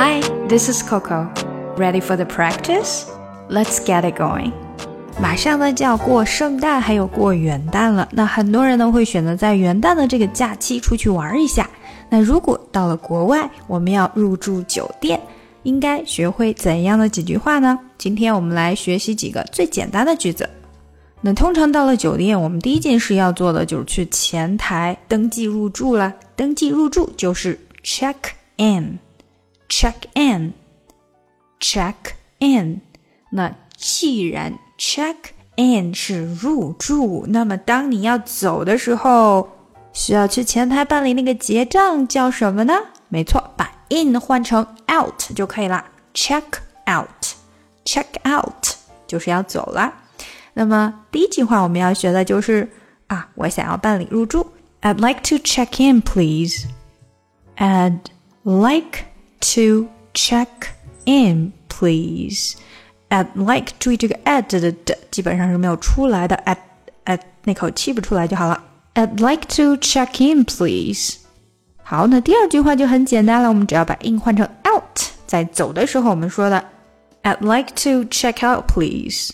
Hi, this is Coco. Ready for the practice? Let's get it going. 马上呢就要过圣诞，还有过元旦了。那很多人呢会选择在元旦的这个假期出去玩一下。那如果到了国外，我们要入住酒店，应该学会怎样的几句话呢？今天我们来学习几个最简单的句子。那通常到了酒店，我们第一件事要做的就是去前台登记入住了。登记入住就是 check in Check in，check in。那既然 check in 是入住，那么当你要走的时候，需要去前台办理那个结账叫什么呢？没错，把 in 换成 out 就可以了。check out，check out 就是要走了。那么第一句话我们要学的就是啊，我想要办理入住。I'd like to check in, please. I'd like to check in, please. I'd like 注意这个 add 的的基本上是没有出来的，at at 那口气不出来就好了。I'd like to check in, please. 好，那第二句话就很简单了，我们只要把 in 换成 out，在走的时候我们说的 I'd like to check out, please.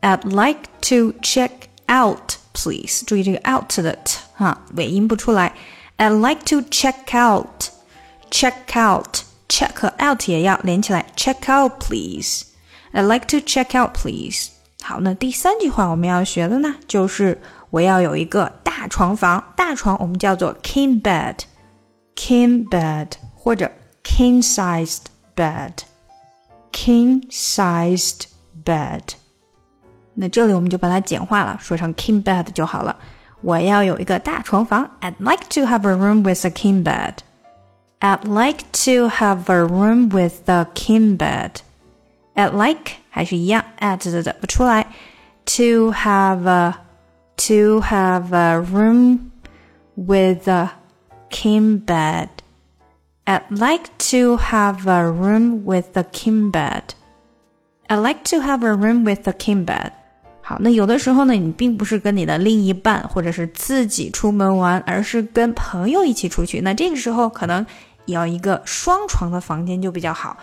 I'd like to check out, please. 注意这个 out 的 t 哈尾音不出来。I'd like to check out, check out, check 和 out 也要连起来。Check out, please. I'd like to check out, please. 好，那第三句话我们要学的呢，就是我要有一个大床房。大床我们叫做 king bed, king bed 或者 king sized bed, king sized bed。那这里我们就把它简化了，说成 king bed 就好了。我要有一个大床房。I'd like to have a room with a king bed. I'd like to have a room with a king bed. I'd like 还是一样，at 的不出来。To have a to have a room with a king bed. I'd like to have a room with a king bed. I'd like to have a room with a king bed. 好，那有的时候呢，你并不是跟你的另一半或者是自己出门玩，而是跟朋友一起出去。那这个时候可能 要一个双床的房间就比较好。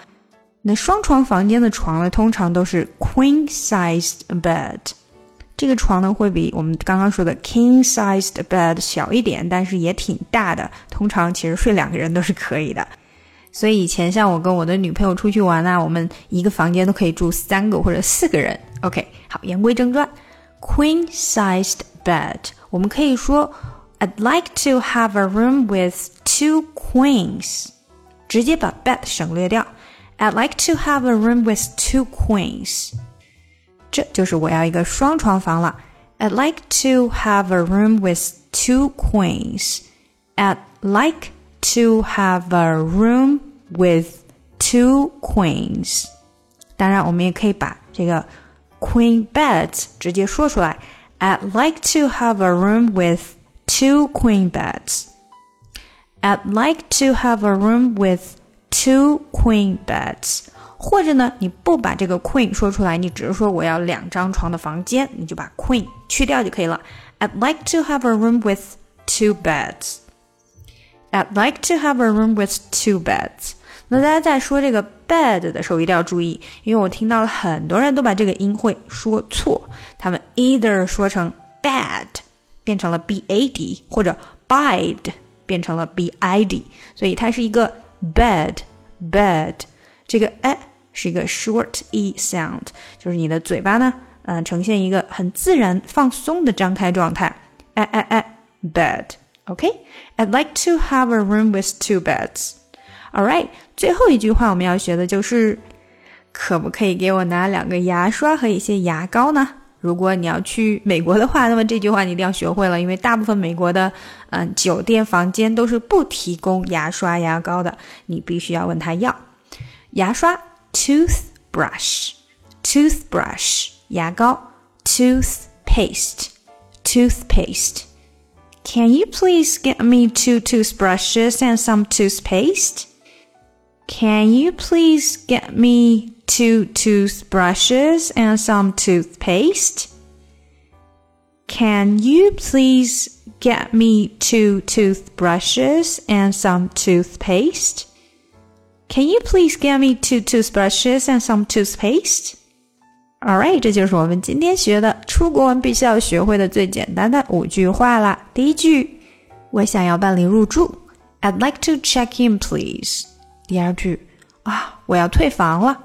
那双床房间的床呢，通常都是 queen sized bed。这个床呢，会比我们刚刚说的 king sized bed 小一点，但是也挺大的。通常其实睡两个人都是可以的。所以以前像我跟我的女朋友出去玩啊，我们一个房间都可以住三个或者四个人。OK，好，言归正传，queen-sized bed，我们可以说 I'd like to have a room with two queens，直接把 bed 省略掉。I'd like to have a room with two queens，这就是我要一个双床房了。I'd like to have a room with two queens. I'd like to have a room with two queens。当然，我们也可以把这个 queen beds 直接说出来。I'd like to have a room with two queen beds. I'd like to have a room with two queen beds. 或者呢，你不把这个 queen 说出来，你只是说我要两张床的房间，你就把 queen 去掉就可以了。I'd like to have a room with two beds. I'd like to have a room with two beds. 那大家在说这个 bed 的时候一定要注意，因为我听到了很多人都把这个音会说错，他们 either 说成 bad 变成了 b a d，或者 bide 变成了 b i d，所以它是一个 bed bed，这个 a 是一个 short e sound，就是你的嘴巴呢，嗯、呃，呈现一个很自然放松的张开状态，哎哎哎，bed。Okay, I'd like to have a room with two beds. Alright，最后一句话我们要学的就是，可不可以给我拿两个牙刷和一些牙膏呢？ 如果你要去美国的话，那么这句话你一定要学会了，因为大部分美国的嗯酒店房间都是不提供牙刷牙膏的，你必须要问他要牙刷 toothbrush，toothbrush 牙膏 toothpaste，toothpaste。Can you please get me two toothbrushes and some toothpaste? Can you please get me two toothbrushes and some toothpaste? Can you please get me two toothbrushes and some toothpaste? Can you please get me two toothbrushes and some toothpaste? Alright，这就是我们今天学的出国文必须要学会的最简单的五句话啦。第一句，我想要办理入住，I'd like to check in, please。 第二句，啊，我要退房了，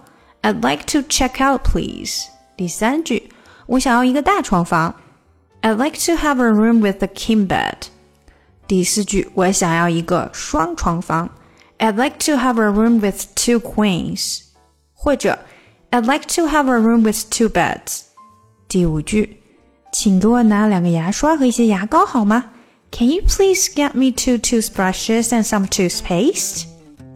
I'd like to check out, please。第三句，我想要一个大床房，I'd like to have a room with a king bed。第四句，我想要一个双床房，I'd like to have a room with two queens。或者 I'd like to have a room with two beds。第五句，请给我拿两个牙刷和一些牙膏好吗？Can you please get me two toothbrushes and some toothpaste？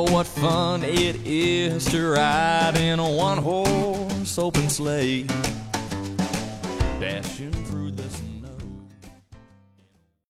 Oh, what fun it is to ride in a one horse open sleigh. Dashing through